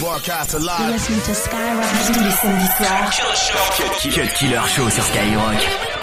Broadcast live. Listen to Skyrock tous les samedis soirs. Cut Killer Show sur Skyrock.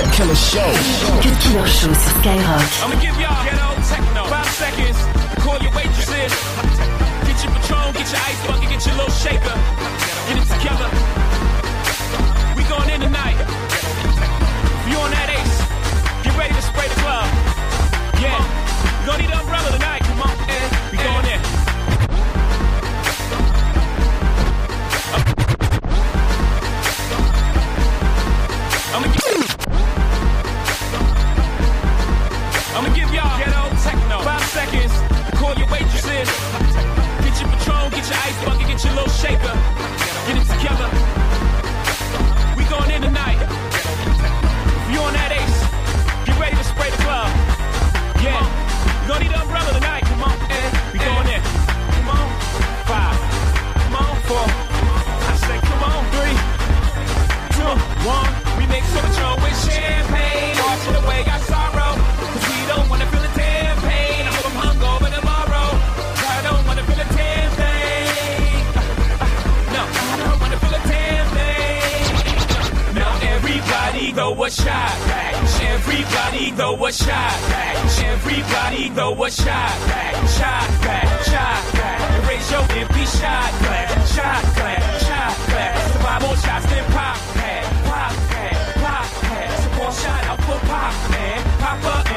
Cut Killer Show. Cut Killer Show sur Skyrock. I'm gonna give y'all ghetto techno. Five seconds to call your waitresses. Get your Patron, get your ice bucket, get your little shaker. Get it together. We going in tonight. If you on that ace, get ready to spray the club. Yeah, you gonna need an umbrella tonight. your ice bucket, get your little shaker. Shot out man. pop and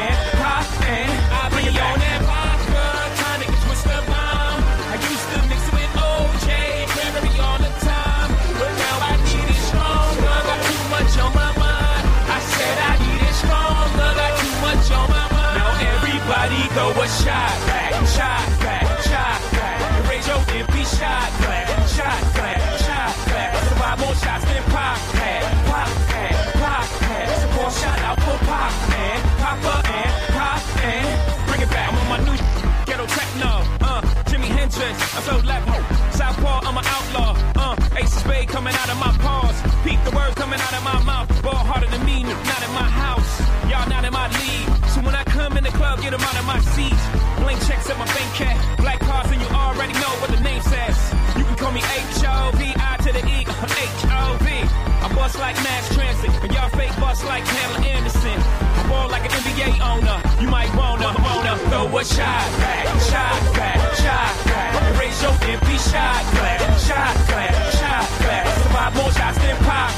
get them out of my seat. Blank checks at my bank cat. Black cards, and you already know what the name says. You can call me H-O-V-I to the E, H-O-V. I bust like mass transit, and y'all fake bust like Pamela Anderson. I ball like an NBA owner. You might wanna, wanna throw a shot back, shot back, shot back. Raise your empty shot glass, shot glass, shot glass. Five more shots, pad, pop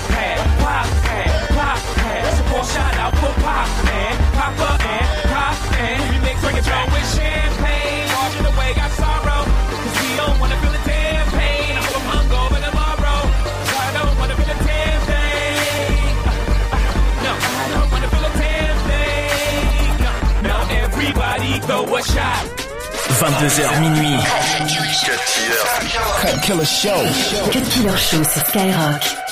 remix bring with champagne. Washing away got sorrow, cause we don't wanna feel the damn pain. I hope I'm hungover tomorrow, so I don't wanna feel a damn thing. No, I don't wanna feel a damn thing. No, now everybody throw a shot. 22h minuit. Cut Killer Show. Cut Killer Show sur Skyrock.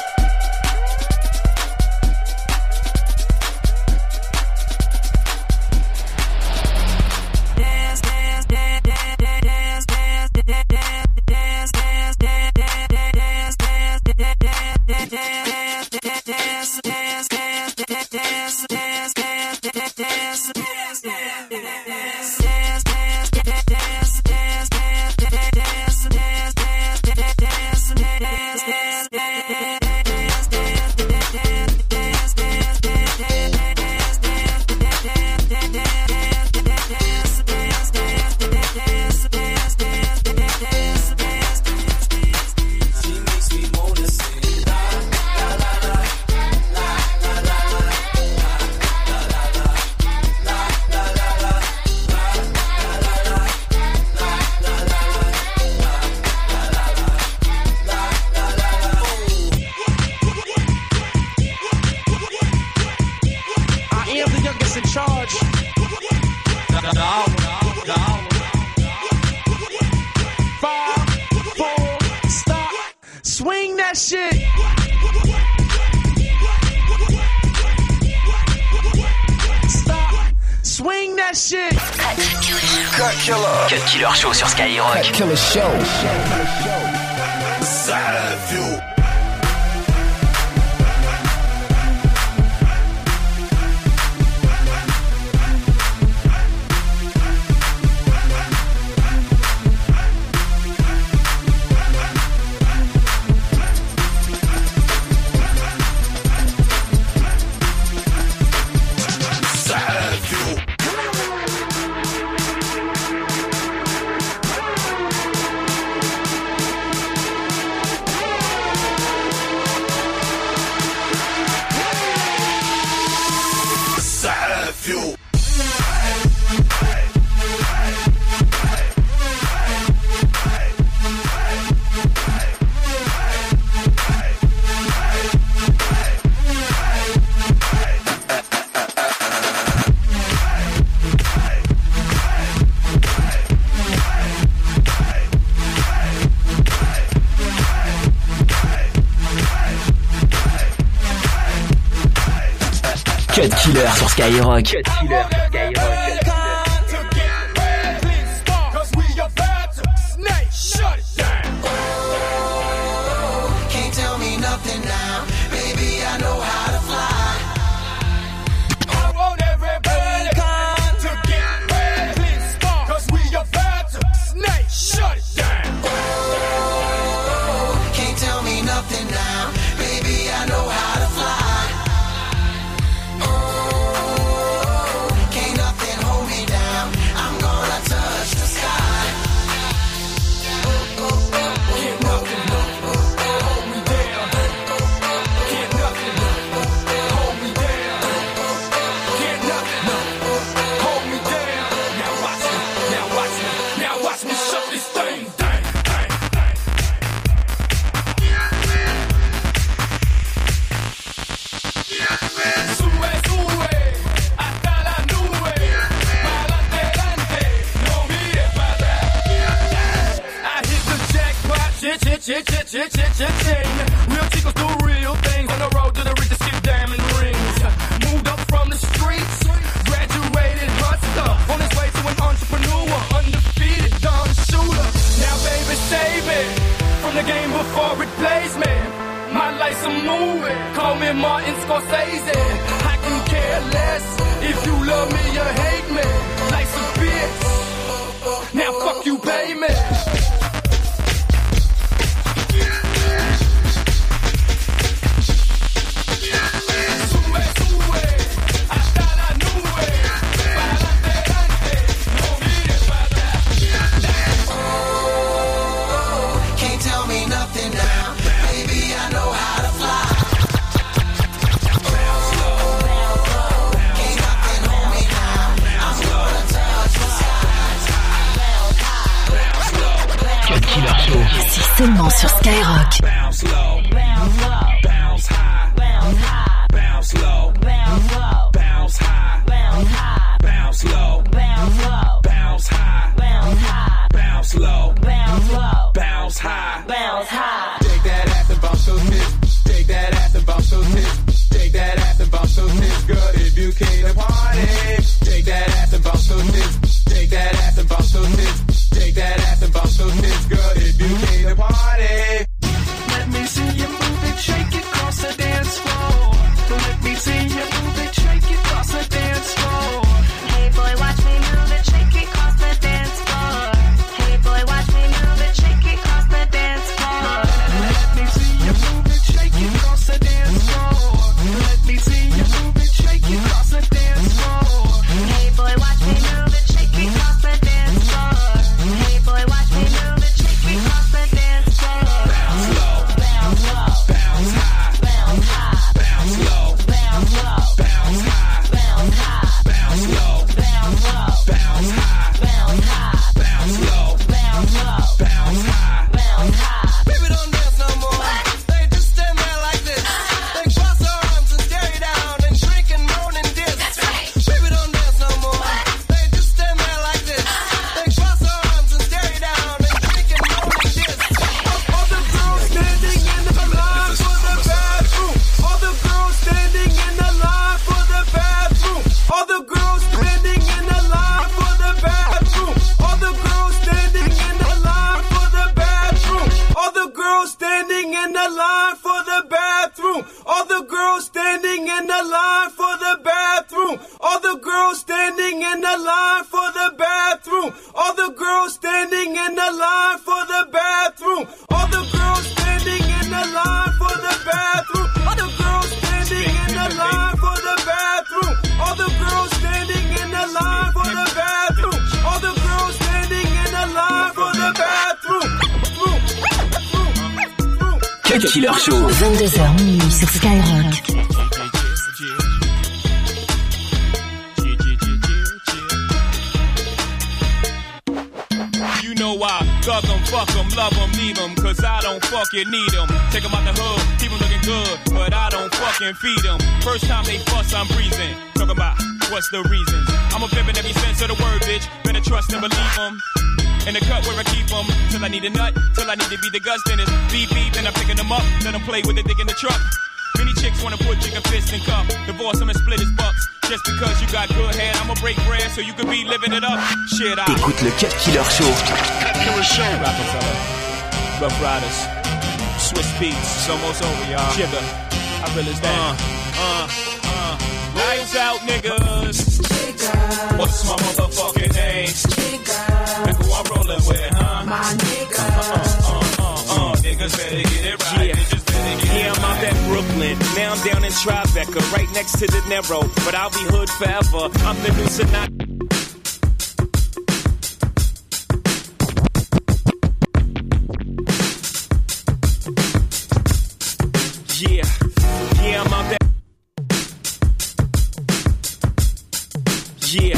That shit. Cut Killer. Cut Killer Show sur Skyrock. Cut Killer Show. Cut sur Skyrock. Chit chit chit chit chit ching. Real chicos do real things on the road to the richest skip diamond rings. Moved up from the streets, graduated hustler, on his way to an entrepreneur, undefeated Don Shooter. Now baby save it from the game before it plays me. My life's a movie, call me Martin Scorsese. I can care less if you love me or hate me. Life's a bitch. Now fuck you, me. Sur Skyrock. Killer Show. 22h minuit sur Skyrock. You know I thug 'em, fuck 'em, love 'em, leave 'em, cause I don't fucking need 'em. Take 'em out the hood, keep 'em looking good, but I don't fucking feed 'em. First time they fuss, I'm breathing. Talking about what's the reasons. I'm a pimp in every sense of the word, bitch. Better trust and believe 'em. In the cut where I keep 'em, till I need a nut, till I need to be the guts, then it's beep beep, then I'm picking 'em up, let 'em play with the dick in the truck. Many chicks wanna put chicken fist in cup, divorce 'em and split his bucks. Just because you got good head, I'ma break bread so you can be living it up. Shit, I. Écoute le Cut Killer Show. Rockefeller, Rough Riders, Swizz Beatz, it's almost over, y'all. Jigga, I realize that. Uh, uh, uh. Lights out, niggas. What's my motherfucking name? Look I'm with, huh? My nigga. Uh, uh, uh, uh, niggas better get it right. Yeah. Niggas better get Yeah, it I'm out right. Brooklyn. Now I'm down in Tribeca, right next to De Niro. But I'll be hood forever. I'm the new Sinatra. Yeah, yeah, I'm out that. Yeah,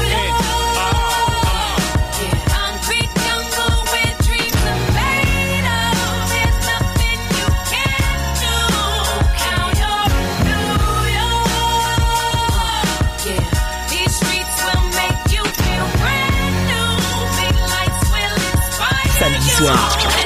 Soir.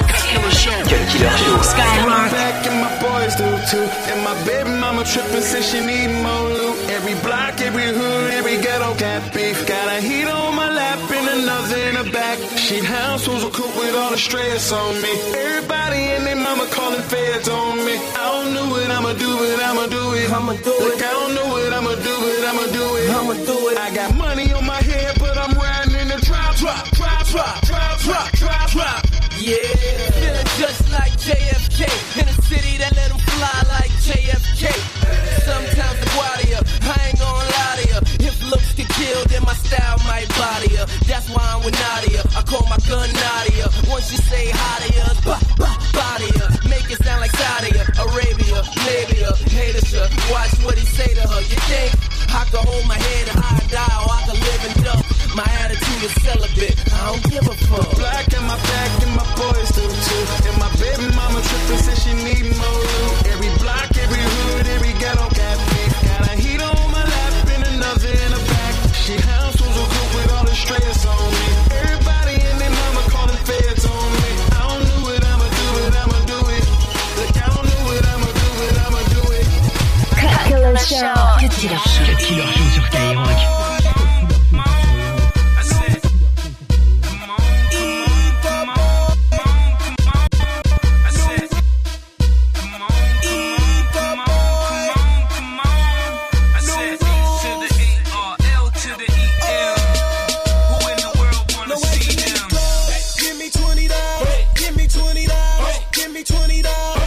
Let's hear it. Cut Killer Show. Skyrock. And my boys do too. And my baby mama tripping since she need more loot. Every block, every hood, every ghetto got beef. Got a heat on my lap and another in the back. She house was a coop with all the stress on me. Everybody and their mama calling feds on me. I don't know what I'ma do, but I'ma do it. I'ma do it. Look, I don't know what I'ma do, but I'ma do it. I'ma do it. I got money on my head, but I'm riding in the drop, drop, drop, drop, drop, drop, drop, drop. Yeah, feeling just like JFK in a city that let him fly like JFK. Sometimes the guardia, I ain't gonna lie to ya. If looks can kill, then my style might body ya. That's why I'm with Nadia. I call my gun Nadia. Once you say hi to ya, bah, bah, body ya. Make it sound like Saudi Arabia, labia, haters ya. Watch what he say to her. You think I can hold my head high, die, or I can live in dump? My attitude is celibate. I don't give a fuck. Black dollars. Give me twenty dollars. Give me twenty dollars.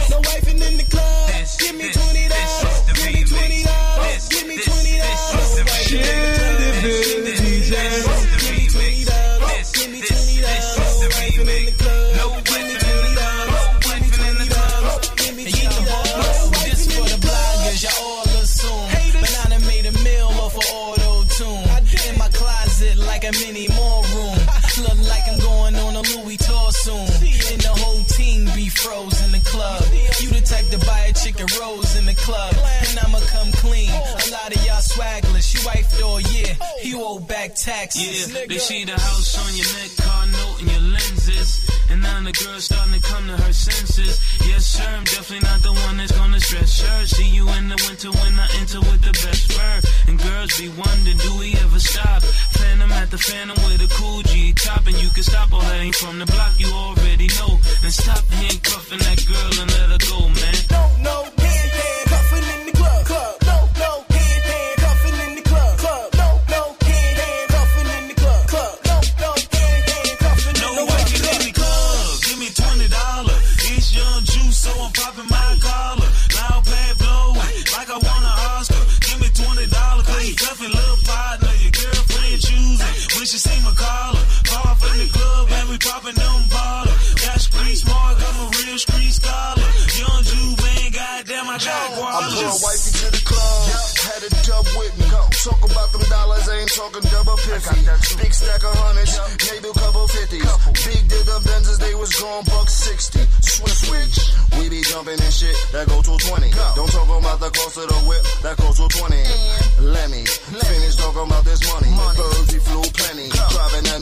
Yeah, they see the house on your neck, car note, and your lenses. And now the girl's starting to come to her senses. Yes, sir, I'm definitely not the one that's gonna stress her. See you in the winter when I enter with the best fur. And girls be wondering, do we ever stop? Phantom at the phantom with a cool G top. And you can stop all that ain't from the block, you already know. And stop handcuffing that girl and let her go, man. No, no, hand, hand, cuffing in the club. I brought wifey to the club, had a dub with me. Talk about them dollars, I ain't talking double fifty. Big stack of hundreds, maybe a couple fifties. Big did the Benzes, they was going buck sixty. Switch, switch. We be jumping and shit, that go to 20. Don't talk about the cost of the whip, that goes to 20. Let me finish talking about this money. Birds, we flew plenty. Driving that